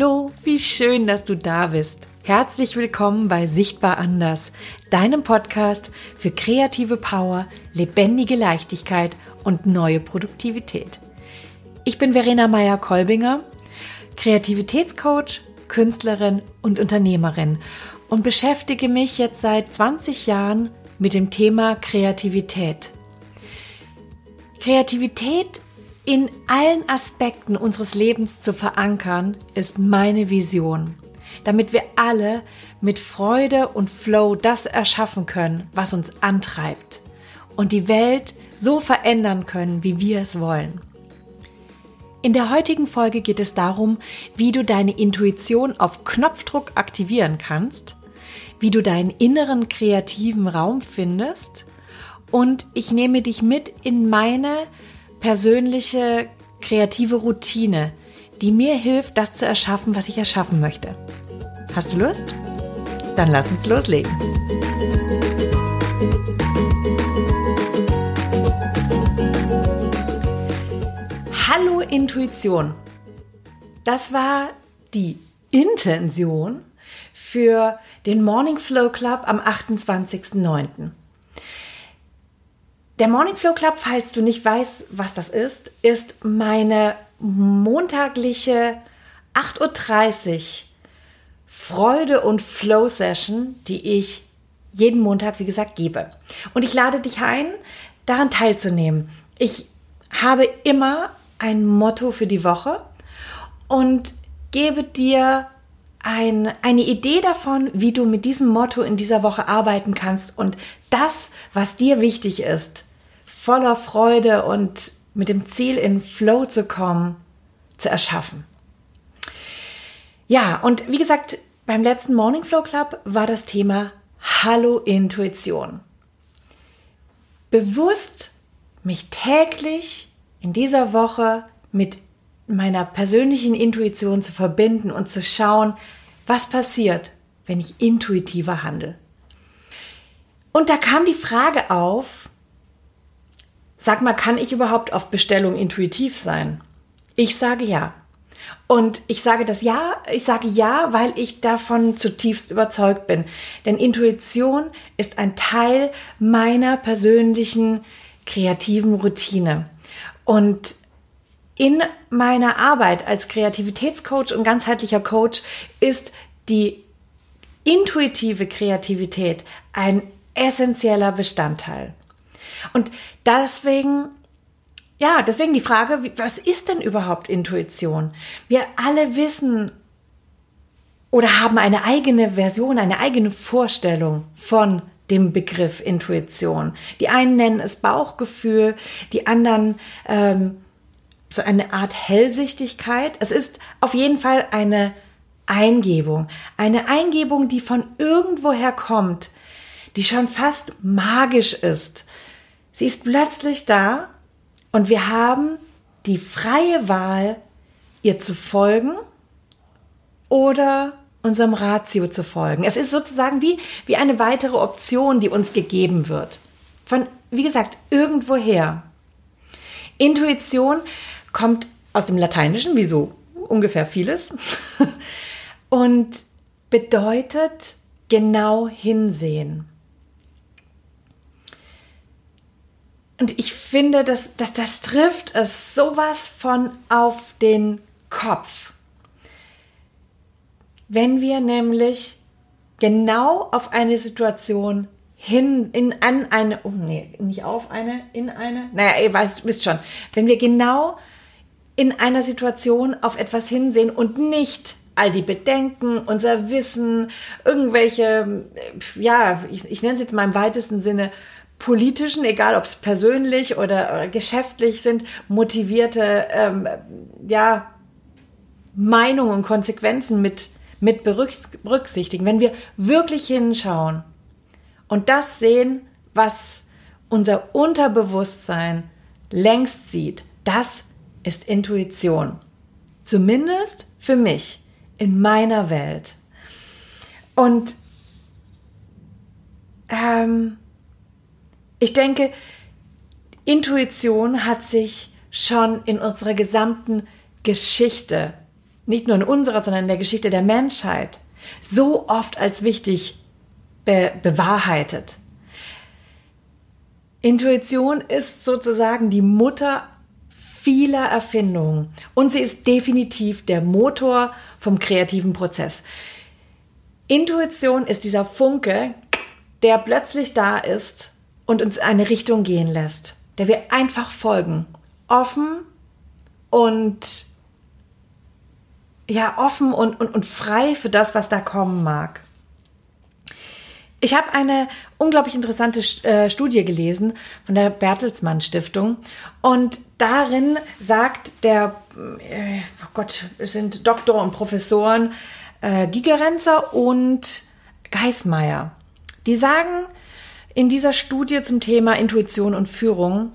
Hallo, wie schön, dass du da bist. Herzlich willkommen bei Sichtbar Anders, deinem Podcast für kreative Power, lebendige Leichtigkeit und neue Produktivität. Ich bin Verena Meyer-Kolbinger, Kreativitätscoach, Künstlerin und Unternehmerin und beschäftige mich jetzt seit 20 Jahren mit dem Thema Kreativität. Kreativität in allen Aspekten unseres Lebens zu verankern, ist meine Vision, damit wir alle mit Freude und Flow das erschaffen können, was uns antreibt und die Welt so verändern können, wie wir es wollen. In der heutigen Folge geht es darum, wie du deine Intuition auf Knopfdruck aktivieren kannst, wie du deinen inneren kreativen Raum findest und ich nehme dich mit in meine persönliche kreative Routine, die mir hilft, das zu erschaffen, was ich erschaffen möchte. Hast du Lust? Dann lass uns loslegen. Hallo Intuition. Das war die Intention für den Morning Flow Club am 28.09. Der Morning Flow Club, falls du nicht weißt, was das ist, ist meine montagliche 8.30 Uhr Freude und Flow Session, die ich jeden Montag, wie gesagt, gebe. Und ich lade dich ein, daran teilzunehmen. Ich habe immer ein Motto für die Woche und gebe dir ein, eine Idee davon, wie du mit diesem Motto in dieser Woche arbeiten kannst und das, was dir wichtig ist, voller Freude und mit dem Ziel in Flow zu kommen, zu erschaffen. Ja, und wie gesagt, beim letzten Morning Flow Club war das Thema Hallo Intuition. Bewusst mich täglich in dieser Woche mit meiner persönlichen Intuition zu verbinden und zu schauen, was passiert, wenn ich intuitiver handle. Und da kam die Frage auf, Sag mal, kann ich überhaupt auf Bestellung intuitiv sein? Ich sage ja. Und ich sage das ja, ich sage ja, weil ich davon zutiefst überzeugt bin. Denn Intuition ist ein Teil meiner persönlichen kreativen Routine. Und in meiner Arbeit als Kreativitätscoach und ganzheitlicher Coach ist die intuitive Kreativität ein essentieller Bestandteil. Und deswegen, ja, deswegen die Frage, was ist denn überhaupt Intuition? Wir alle wissen oder haben eine eigene Version, eine eigene Vorstellung von dem Begriff Intuition. Die einen nennen es Bauchgefühl, die anderen ähm, so eine Art Hellsichtigkeit. Es ist auf jeden Fall eine Eingebung. Eine Eingebung, die von irgendwoher kommt, die schon fast magisch ist, Sie ist plötzlich da und wir haben die freie Wahl, ihr zu folgen oder unserem Ratio zu folgen. Es ist sozusagen wie, wie eine weitere Option, die uns gegeben wird. Von, wie gesagt, irgendwoher. Intuition kommt aus dem Lateinischen, wie so ungefähr vieles, und bedeutet genau hinsehen. Und ich finde, dass, dass das trifft es sowas von auf den Kopf. Wenn wir nämlich genau auf eine Situation hin, in, an eine, oh nee, nicht auf eine, in eine, naja, ihr weißt, wisst schon, wenn wir genau in einer Situation auf etwas hinsehen und nicht all die Bedenken, unser Wissen, irgendwelche, ja, ich, ich nenne es jetzt mal im weitesten Sinne, politischen, egal ob es persönlich oder, geschäftlich sind, motivierte ähm, ja, Meinungen und Konsequenzen mit, mit berücksichtigen. Wenn wir wirklich hinschauen und das sehen, was unser Unterbewusstsein längst sieht, das ist Intuition. Zumindest für mich in meiner Welt. Und ähm, ich denke, Intuition hat sich schon in unserer gesamten Geschichte nicht nur in unserer, sondern in der Geschichte der Menschheit, so oft als wichtig be bewahrheitet. Intuition ist sozusagen die Mutter vieler Erfindungen und sie ist definitiv der Motor vom kreativen Prozess. Intuition ist dieser Funke, der plötzlich da ist und uns eine Richtung gehen lässt, der wir einfach folgen, offen und ja, offen und, und, und frei für das, was da kommen mag. Ich habe eine unglaublich interessante äh, Studie gelesen von der Bertelsmann Stiftung und darin sagt der, äh, oh Gott, es sind Doktor und Professoren äh, Gigerenzer und Geismeier. Die sagen in dieser Studie zum Thema Intuition und Führung,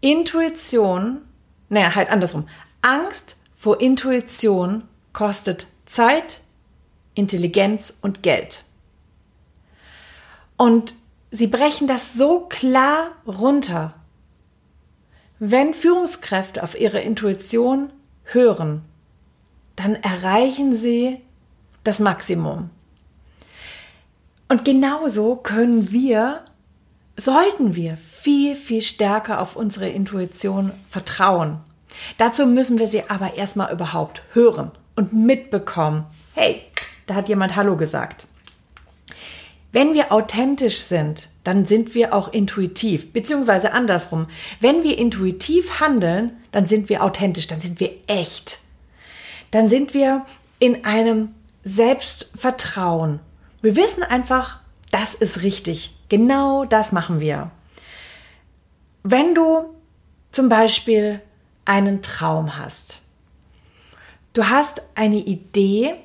Intuition, naja, halt andersrum, Angst vor Intuition kostet Zeit, Intelligenz und Geld. Und sie brechen das so klar runter. Wenn Führungskräfte auf ihre Intuition hören, dann erreichen sie das Maximum. Und genauso können wir, sollten wir viel, viel stärker auf unsere Intuition vertrauen. Dazu müssen wir sie aber erstmal überhaupt hören und mitbekommen. Hey, da hat jemand Hallo gesagt. Wenn wir authentisch sind, dann sind wir auch intuitiv, beziehungsweise andersrum. Wenn wir intuitiv handeln, dann sind wir authentisch, dann sind wir echt. Dann sind wir in einem Selbstvertrauen. Wir wissen einfach, das ist richtig. Genau das machen wir. Wenn du zum Beispiel einen Traum hast, du hast eine Idee,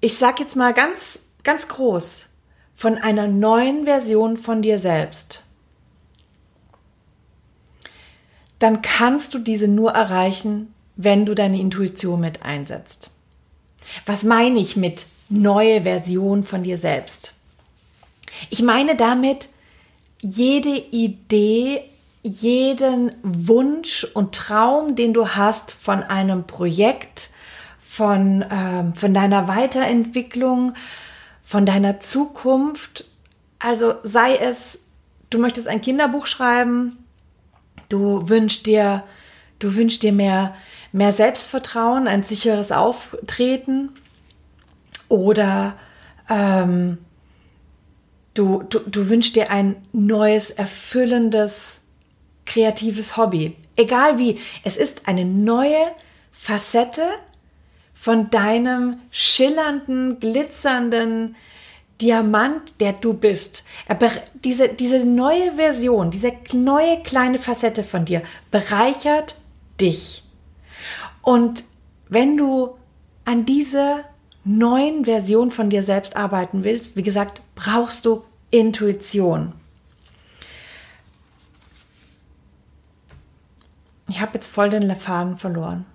ich sage jetzt mal ganz, ganz groß, von einer neuen Version von dir selbst, dann kannst du diese nur erreichen, wenn du deine Intuition mit einsetzt. Was meine ich mit neue Version von dir selbst? Ich meine damit jede Idee, jeden Wunsch und Traum, den du hast von einem Projekt, von, ähm, von deiner Weiterentwicklung, von deiner Zukunft. Also sei es, du möchtest ein Kinderbuch schreiben, du wünschst dir, du wünschst dir mehr, mehr Selbstvertrauen, ein sicheres Auftreten oder ähm, du, du, du wünschst dir ein neues, erfüllendes, kreatives Hobby. Egal wie, es ist eine neue Facette von deinem schillernden, glitzernden Diamant, der du bist. Diese, diese neue Version, diese neue kleine Facette von dir bereichert dich. Und wenn du an dieser neuen Version von dir selbst arbeiten willst, wie gesagt, brauchst du Intuition. Ich habe jetzt voll den Faden verloren.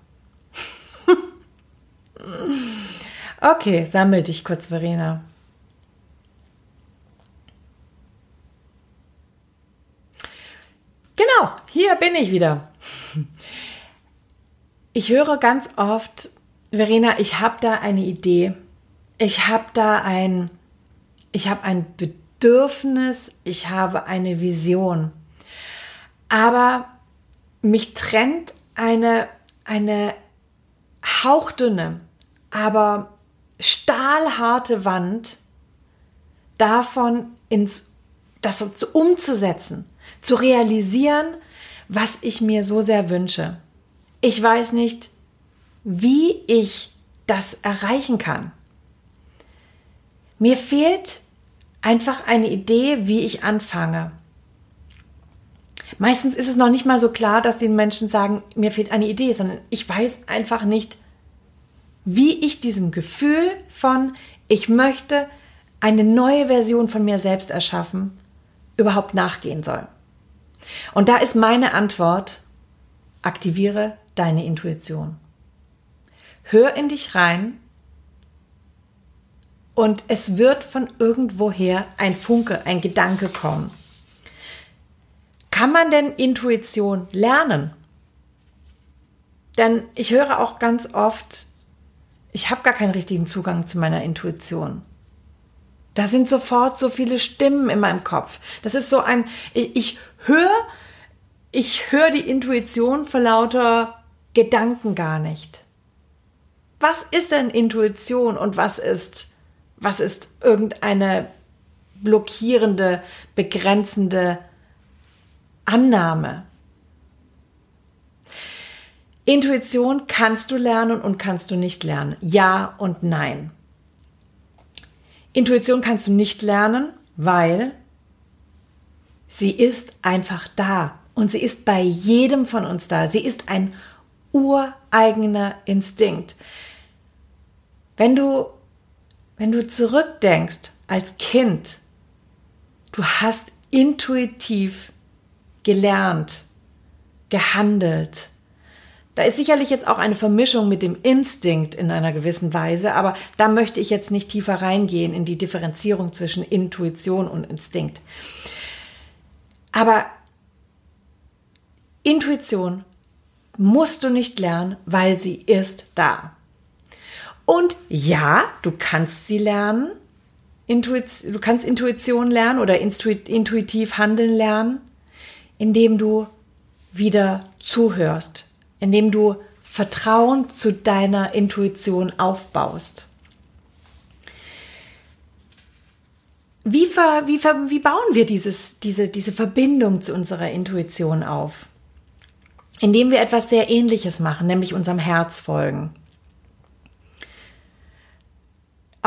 Okay, sammel dich kurz, Verena. Genau, hier bin ich wieder. Ich höre ganz oft, Verena, ich habe da eine Idee. Ich habe da ein, ich habe ein Bedürfnis, ich habe eine Vision. Aber mich trennt eine, eine hauchdünne, aber stahlharte Wand davon ins, das umzusetzen, zu realisieren, was ich mir so sehr wünsche. Ich weiß nicht, wie ich das erreichen kann. Mir fehlt einfach eine Idee, wie ich anfange. Meistens ist es noch nicht mal so klar, dass die Menschen sagen, mir fehlt eine Idee, sondern ich weiß einfach nicht, wie ich diesem Gefühl von, ich möchte eine neue Version von mir selbst erschaffen, überhaupt nachgehen soll. Und da ist meine Antwort, aktiviere deine Intuition. Hör in dich rein und es wird von irgendwoher ein Funke, ein Gedanke kommen. Kann man denn Intuition lernen? Denn ich höre auch ganz oft, ich habe gar keinen richtigen Zugang zu meiner Intuition. Da sind sofort so viele Stimmen in meinem Kopf. Das ist so ein, ich, ich höre, ich höre die Intuition vor lauter Gedanken gar nicht. Was ist denn Intuition und was ist, was ist irgendeine blockierende, begrenzende Annahme? Intuition kannst du lernen und kannst du nicht lernen. Ja und nein. Intuition kannst du nicht lernen, weil sie ist einfach da und sie ist bei jedem von uns da. Sie ist ein ureigener Instinkt. Wenn du, wenn du zurückdenkst als Kind, du hast intuitiv gelernt, gehandelt, da ist sicherlich jetzt auch eine Vermischung mit dem Instinkt in einer gewissen Weise, aber da möchte ich jetzt nicht tiefer reingehen in die Differenzierung zwischen Intuition und Instinkt. Aber Intuition musst du nicht lernen, weil sie ist da. Und ja, du kannst sie lernen. Intuition, du kannst Intuition lernen oder intuitiv handeln lernen, indem du wieder zuhörst, indem du Vertrauen zu deiner Intuition aufbaust. Wie, ver, wie, ver, wie bauen wir dieses, diese, diese Verbindung zu unserer Intuition auf? Indem wir etwas sehr Ähnliches machen, nämlich unserem Herz folgen.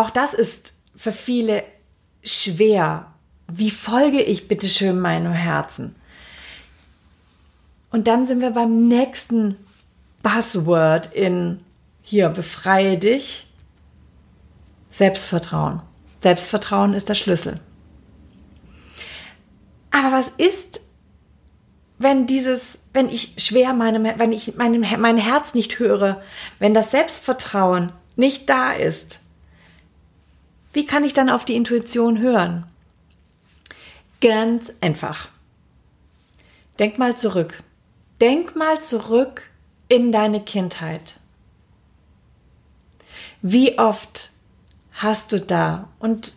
Auch das ist für viele schwer. Wie folge ich bitte schön meinem Herzen? Und dann sind wir beim nächsten Buzzword in hier, befreie dich. Selbstvertrauen. Selbstvertrauen ist der Schlüssel. Aber was ist, wenn dieses, wenn ich schwer meinem, wenn ich meinem, mein Herz nicht höre, wenn das Selbstvertrauen nicht da ist? Wie kann ich dann auf die Intuition hören? Ganz einfach. Denk mal zurück. Denk mal zurück in deine Kindheit. Wie oft hast du da? Und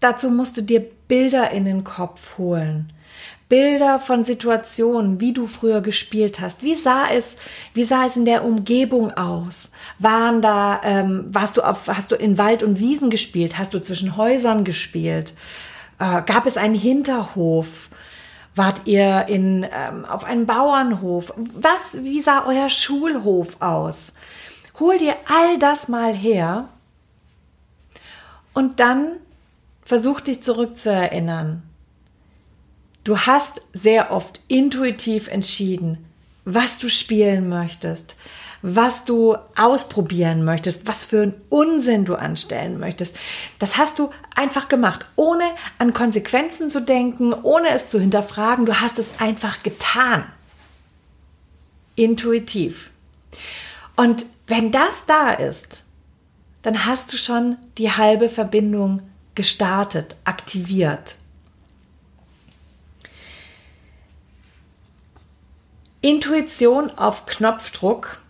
dazu musst du dir Bilder in den Kopf holen. Bilder von Situationen, wie du früher gespielt hast. Wie sah es, wie sah es in der Umgebung aus? Waren da, ähm, warst du auf, hast du in Wald und Wiesen gespielt? Hast du zwischen Häusern gespielt? Äh, gab es einen Hinterhof? Wart ihr in, ähm, auf einem Bauernhof? Was, wie sah euer Schulhof aus? Hol dir all das mal her und dann versuch dich zurückzuerinnern. Du hast sehr oft intuitiv entschieden, was du spielen möchtest, was du ausprobieren möchtest, was für einen Unsinn du anstellen möchtest. Das hast du einfach gemacht, ohne an Konsequenzen zu denken, ohne es zu hinterfragen. Du hast es einfach getan. Intuitiv. Und wenn das da ist, dann hast du schon die halbe Verbindung gestartet, aktiviert. Intuition auf Knopfdruck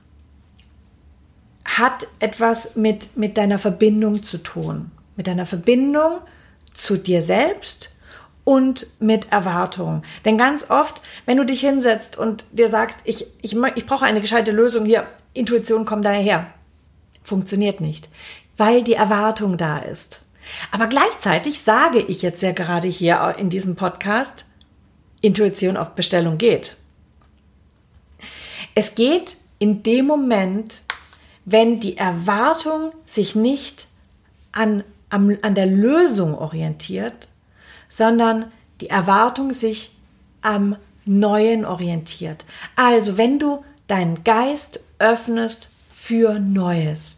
hat etwas mit, mit deiner Verbindung zu tun. Mit deiner Verbindung zu dir selbst und mit Erwartungen. Denn ganz oft, wenn du dich hinsetzt und dir sagst, ich, ich, ich brauche eine gescheite Lösung hier, Intuition kommt daher, funktioniert nicht, weil die Erwartung da ist. Aber gleichzeitig sage ich jetzt ja gerade hier in diesem Podcast, Intuition auf Bestellung geht. Es geht in dem Moment, wenn die Erwartung sich nicht an, an, an der Lösung orientiert, sondern die Erwartung sich am Neuen orientiert. Also wenn du deinen Geist öffnest für Neues,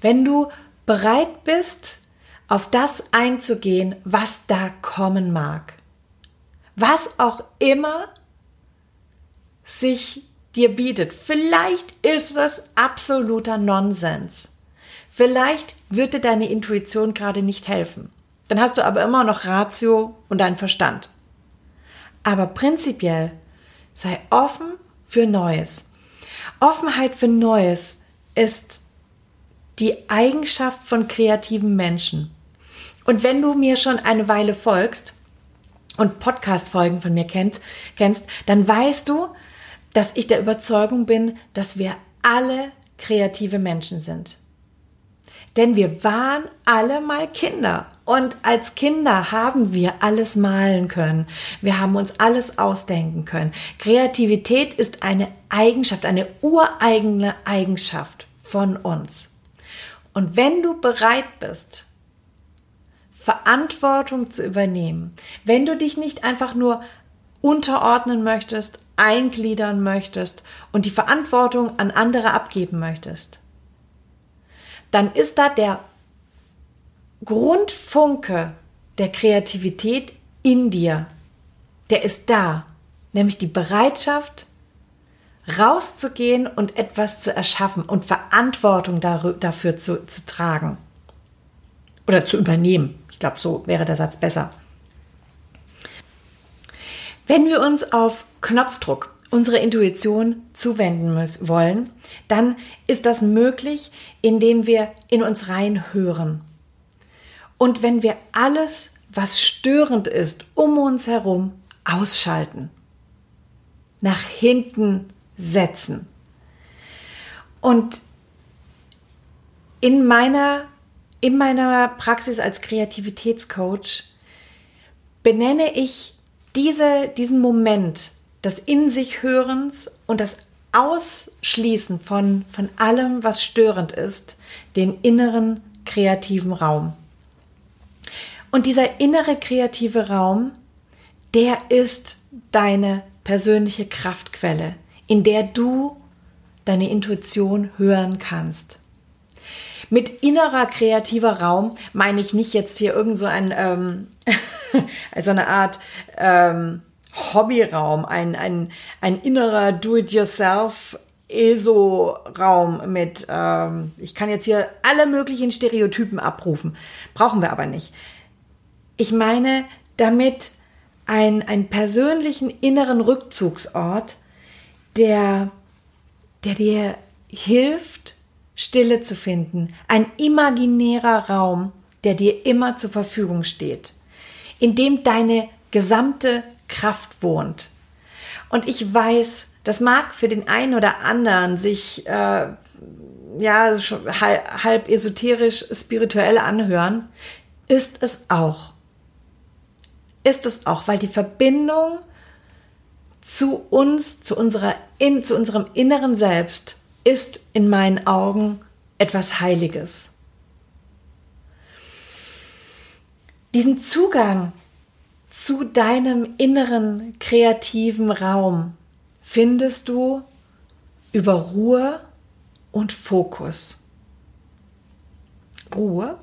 wenn du bereit bist, auf das einzugehen, was da kommen mag, was auch immer sich dir bietet. Vielleicht ist es absoluter Nonsens. Vielleicht wird dir deine Intuition gerade nicht helfen. Dann hast du aber immer noch Ratio und deinen Verstand. Aber prinzipiell sei offen für Neues. Offenheit für Neues ist die Eigenschaft von kreativen Menschen. Und wenn du mir schon eine Weile folgst und Podcast-Folgen von mir kennst, dann weißt du, dass ich der Überzeugung bin, dass wir alle kreative Menschen sind. Denn wir waren alle mal Kinder. Und als Kinder haben wir alles malen können. Wir haben uns alles ausdenken können. Kreativität ist eine Eigenschaft, eine ureigene Eigenschaft von uns. Und wenn du bereit bist, Verantwortung zu übernehmen, wenn du dich nicht einfach nur unterordnen möchtest, eingliedern möchtest und die Verantwortung an andere abgeben möchtest, dann ist da der Grundfunke der Kreativität in dir. Der ist da, nämlich die Bereitschaft, rauszugehen und etwas zu erschaffen und Verantwortung dafür zu, zu tragen oder zu übernehmen. Ich glaube, so wäre der Satz besser. Wenn wir uns auf Knopfdruck unsere Intuition zuwenden müssen, wollen, dann ist das möglich, indem wir in uns reinhören. Und wenn wir alles, was störend ist, um uns herum, ausschalten, nach hinten setzen. Und in meiner, in meiner Praxis als Kreativitätscoach benenne ich diese, diesen Moment des In sich Hörens und das Ausschließen von, von allem, was störend ist, den inneren kreativen Raum. Und dieser innere kreative Raum, der ist deine persönliche Kraftquelle, in der du deine Intuition hören kannst. Mit innerer kreativer Raum meine ich nicht jetzt hier irgend so ein, ähm, also eine Art ähm, Hobbyraum, ein, ein, ein innerer Do-it-yourself ESO-Raum mit, ähm, ich kann jetzt hier alle möglichen Stereotypen abrufen. Brauchen wir aber nicht. Ich meine damit ein, einen persönlichen inneren Rückzugsort, der, der dir hilft, Stille zu finden. Ein imaginärer Raum, der dir immer zur Verfügung steht, in dem deine gesamte Kraft wohnt. Und ich weiß, das mag für den einen oder anderen sich äh, ja halb, halb esoterisch spirituell anhören, ist es auch. Ist es auch, weil die Verbindung zu uns, zu unserer in, zu unserem inneren Selbst ist in meinen Augen etwas Heiliges. Diesen Zugang zu deinem inneren kreativen Raum findest du über Ruhe und Fokus. Ruhe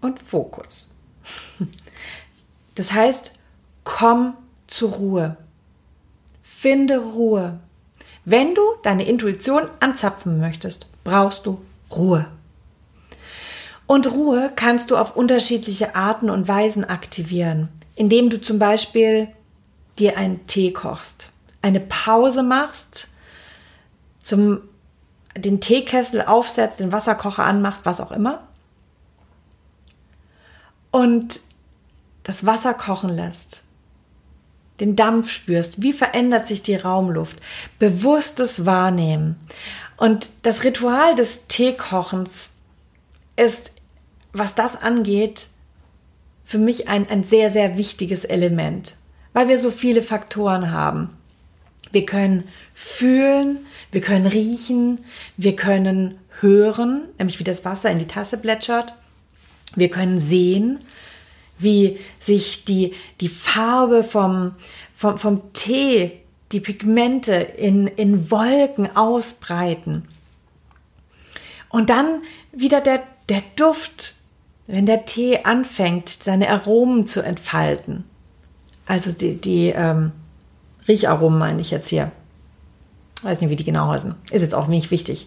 und Fokus. Das heißt, komm zur Ruhe. Finde Ruhe. Wenn du deine Intuition anzapfen möchtest, brauchst du Ruhe. Und Ruhe kannst du auf unterschiedliche Arten und Weisen aktivieren indem du zum Beispiel dir einen Tee kochst, eine Pause machst, zum, den Teekessel aufsetzt, den Wasserkocher anmachst, was auch immer, und das Wasser kochen lässt, den Dampf spürst, wie verändert sich die Raumluft, bewusstes Wahrnehmen. Und das Ritual des Teekochens ist, was das angeht, für mich ein, ein sehr, sehr wichtiges Element, weil wir so viele Faktoren haben. Wir können fühlen, wir können riechen, wir können hören, nämlich wie das Wasser in die Tasse plätschert. Wir können sehen, wie sich die, die Farbe vom, vom, vom Tee, die Pigmente in, in Wolken ausbreiten. Und dann wieder der, der Duft wenn der Tee anfängt, seine Aromen zu entfalten, also die, die ähm, Riecharomen meine ich jetzt hier, weiß nicht, wie die genau heißen, ist jetzt auch nicht wichtig.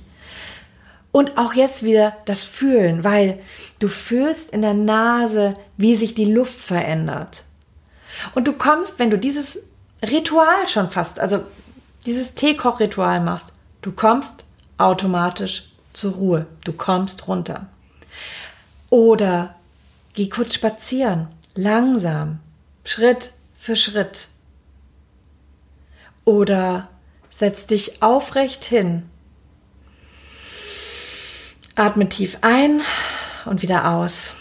Und auch jetzt wieder das Fühlen, weil du fühlst in der Nase, wie sich die Luft verändert. Und du kommst, wenn du dieses Ritual schon fast, also dieses Teekochritual machst, Du kommst automatisch zur Ruhe. Du kommst runter. Oder geh kurz spazieren, langsam, Schritt für Schritt. Oder setz dich aufrecht hin. Atme tief ein und wieder aus.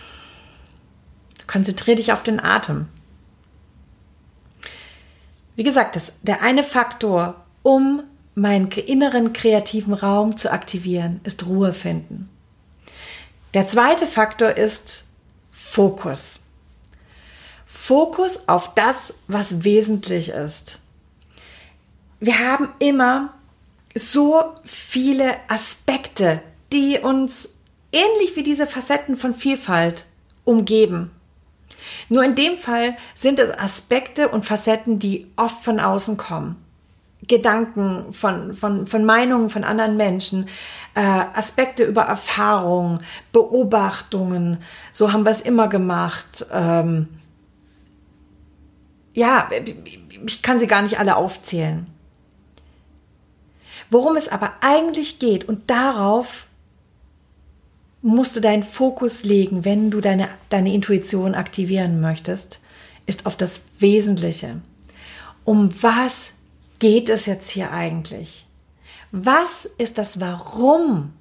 Konzentriere dich auf den Atem. Wie gesagt, das, der eine Faktor, um meinen inneren kreativen Raum zu aktivieren, ist Ruhe finden. Der zweite Faktor ist Fokus. Fokus auf das, was wesentlich ist. Wir haben immer so viele Aspekte, die uns ähnlich wie diese Facetten von Vielfalt umgeben. Nur in dem Fall sind es Aspekte und Facetten, die oft von außen kommen. Gedanken von, von, von Meinungen von anderen Menschen, äh, Aspekte über Erfahrungen, Beobachtungen. So haben wir es immer gemacht. Ähm, ja, ich kann sie gar nicht alle aufzählen. Worum es aber eigentlich geht, und darauf musst du deinen Fokus legen, wenn du deine, deine Intuition aktivieren möchtest, ist auf das Wesentliche. Um was geht es jetzt hier eigentlich? Was ist das Warum?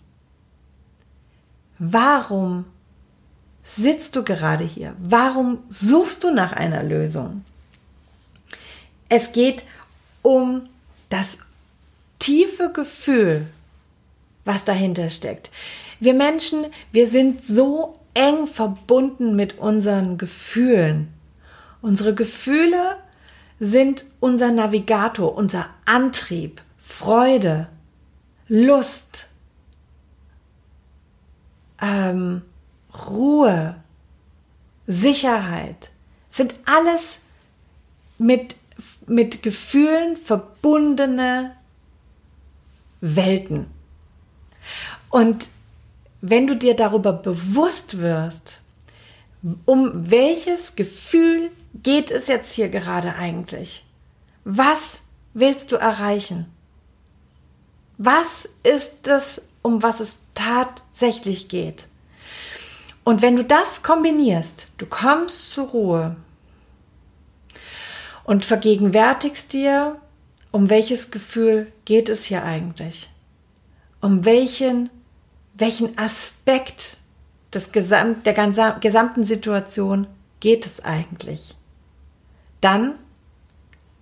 Warum sitzt du gerade hier? Warum suchst du nach einer Lösung? Es geht um das tiefe Gefühl, was dahinter steckt. Wir Menschen, wir sind so eng verbunden mit unseren Gefühlen. Unsere Gefühle sind unser Navigator, unser Antrieb, Freude, Lust, ähm, Ruhe, Sicherheit, sind alles mit, mit Gefühlen verbundene Welten. Und wenn du dir darüber bewusst wirst, um welches Gefühl geht es jetzt hier gerade eigentlich? Was willst du erreichen? Was ist es, um was es tatsächlich geht? Und wenn du das kombinierst, du kommst zur Ruhe und vergegenwärtigst dir, um welches Gefühl geht es hier eigentlich? Um welchen welchen Aspekt des Gesamt, der gesamten Situation geht es eigentlich? Dann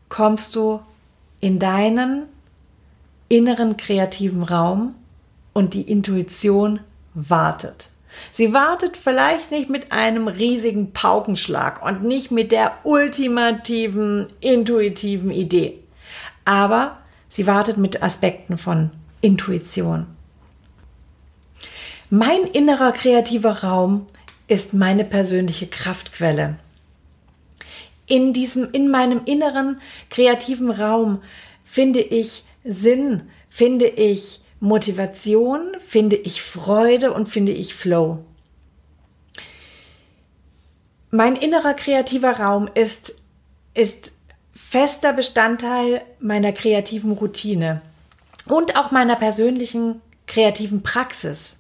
kommst du in deinen inneren kreativen Raum und die Intuition wartet. Sie wartet vielleicht nicht mit einem riesigen Paukenschlag und nicht mit der ultimativen intuitiven Idee, aber sie wartet mit Aspekten von Intuition. Mein innerer kreativer Raum ist meine persönliche Kraftquelle. In diesem, in meinem inneren kreativen Raum finde ich Sinn, finde ich Motivation, finde ich Freude und finde ich Flow. Mein innerer kreativer Raum ist, ist fester Bestandteil meiner kreativen Routine und auch meiner persönlichen kreativen Praxis.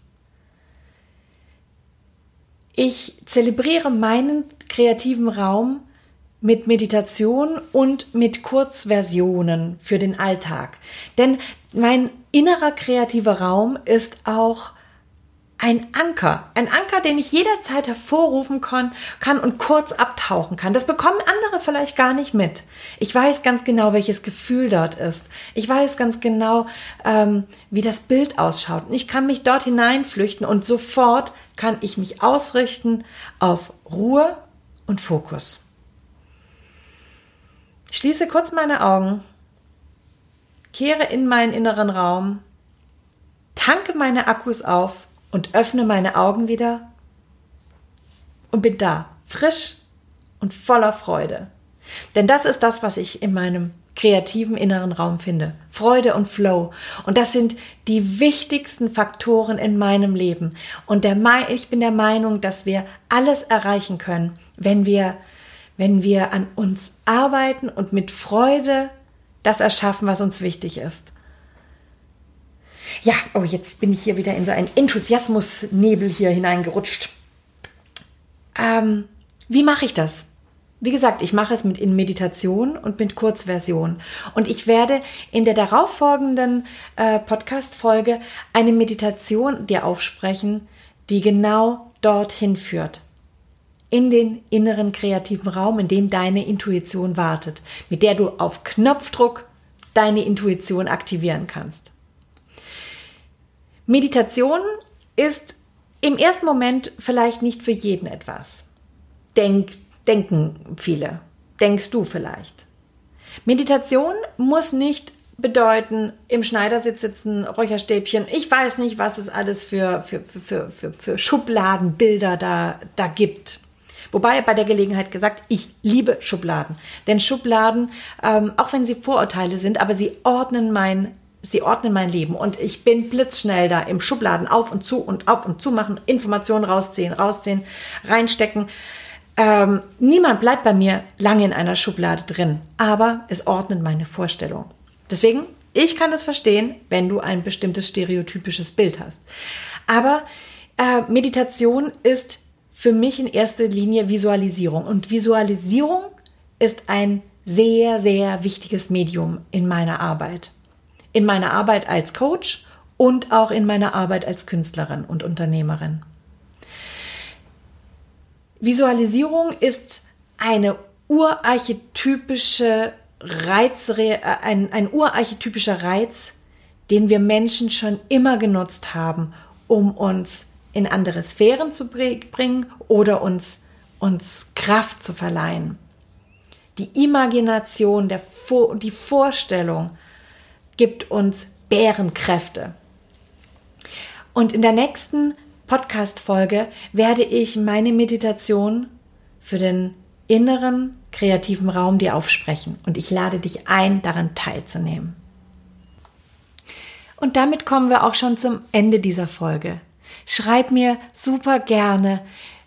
Ich zelebriere meinen kreativen Raum mit Meditation und mit Kurzversionen für den Alltag. Denn mein innerer kreativer Raum ist auch ein Anker. Ein Anker, den ich jederzeit hervorrufen kann, kann und kurz abtauchen kann. Das bekommen andere vielleicht gar nicht mit. Ich weiß ganz genau, welches Gefühl dort ist. Ich weiß ganz genau, ähm, wie das Bild ausschaut. Und ich kann mich dort hineinflüchten und sofort kann ich mich ausrichten auf Ruhe und Fokus. Ich schließe kurz meine Augen, kehre in meinen inneren Raum, tanke meine Akkus auf und öffne meine Augen wieder und bin da, frisch und voller Freude. Denn das ist das, was ich in meinem kreativen inneren Raum finde. Freude und Flow. Und das sind die wichtigsten Faktoren in meinem Leben. Und der, ich bin der Meinung, dass wir alles erreichen können, wenn wir, wenn wir an uns arbeiten und mit Freude das erschaffen, was uns wichtig ist. Ja, oh, jetzt bin ich hier wieder in so einen Enthusiasmusnebel hier hineingerutscht. Ähm, wie mache ich das? Wie gesagt, ich mache es mit in Meditation und mit Kurzversion. Und ich werde in der darauffolgenden äh, Podcast-Folge eine Meditation dir aufsprechen, die genau dorthin führt. In den inneren kreativen Raum, in dem deine Intuition wartet, mit der du auf Knopfdruck deine Intuition aktivieren kannst. Meditation ist im ersten Moment vielleicht nicht für jeden etwas. Denk, denken viele. Denkst du vielleicht. Meditation muss nicht bedeuten, im Schneidersitz sitzen, Räucherstäbchen. Ich weiß nicht, was es alles für, für, für, für, für Schubladenbilder da, da gibt. Wobei bei der Gelegenheit gesagt, ich liebe Schubladen. Denn Schubladen, ähm, auch wenn sie Vorurteile sind, aber sie ordnen mein sie ordnen mein Leben und ich bin blitzschnell da im Schubladen auf und zu und auf und zu machen, Informationen rausziehen, rausziehen, reinstecken. Ähm, niemand bleibt bei mir lange in einer Schublade drin, aber es ordnet meine Vorstellung. Deswegen, ich kann es verstehen, wenn du ein bestimmtes stereotypisches Bild hast. Aber äh, Meditation ist für mich in erster Linie Visualisierung. Und Visualisierung ist ein sehr, sehr wichtiges Medium in meiner Arbeit. In meiner Arbeit als Coach und auch in meiner Arbeit als Künstlerin und Unternehmerin. Visualisierung ist eine urarchetypische Reiz, ein, ein urarchetypischer Reiz, den wir Menschen schon immer genutzt haben, um uns in andere Sphären zu bringen oder uns, uns Kraft zu verleihen. Die Imagination, der, die Vorstellung gibt uns Bärenkräfte. Und in der nächsten Podcast-Folge werde ich meine Meditation für den inneren kreativen Raum dir aufsprechen und ich lade dich ein, daran teilzunehmen. Und damit kommen wir auch schon zum Ende dieser Folge. Schreib mir super gerne,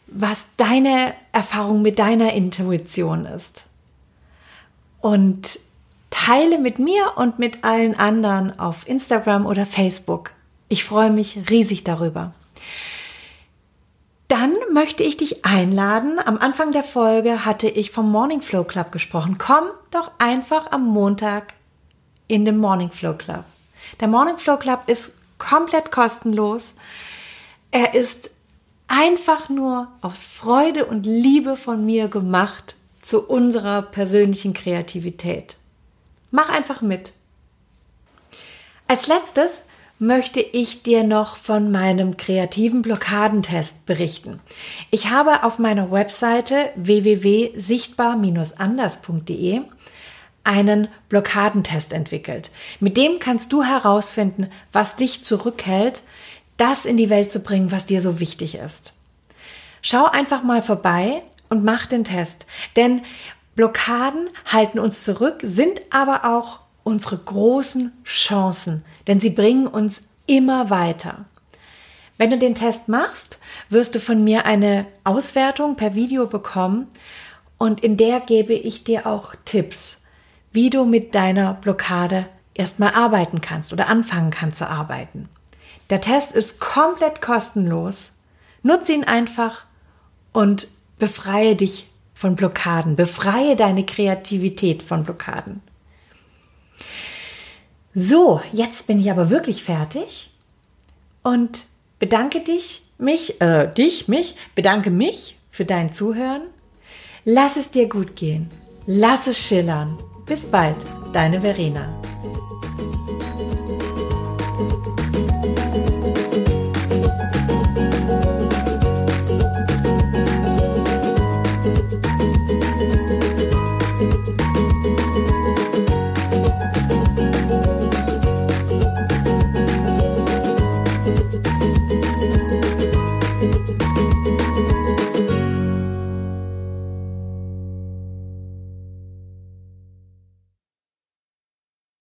was deine Erfahrung mit deiner Intuition ist. Und teile mit mir und mit allen anderen auf Instagram oder Facebook. Ich freue mich riesig darüber dann möchte ich dich einladen. Am Anfang der Folge hatte ich vom Morning Flow Club gesprochen. Komm doch einfach am Montag in den Morning Flow Club. Der Morning Flow Club ist komplett kostenlos. Er ist einfach nur aus Freude und Liebe von mir gemacht zu unserer persönlichen Kreativität. Mach einfach mit. Als letztes möchte ich dir noch von meinem kreativen Blockadentest berichten. Ich habe auf meiner Webseite www.sichtbar-anders.de einen Blockadentest entwickelt. Mit dem kannst du herausfinden, was dich zurückhält, das in die Welt zu bringen, was dir so wichtig ist. Schau einfach mal vorbei und mach den Test, denn Blockaden halten uns zurück, sind aber auch unsere großen Chancen, denn sie bringen uns immer weiter. Wenn du den Test machst, wirst du von mir eine Auswertung per Video bekommen und in der gebe ich dir auch Tipps, wie du mit deiner Blockade erstmal arbeiten kannst oder anfangen kannst zu arbeiten. Der Test ist komplett kostenlos. Nutze ihn einfach und befreie dich von Blockaden, befreie deine Kreativität von Blockaden. So, jetzt bin ich aber wirklich fertig und bedanke dich, mich, äh, dich, mich, bedanke mich für dein Zuhören. Lass es dir gut gehen. Lass es schillern. Bis bald, deine Verena.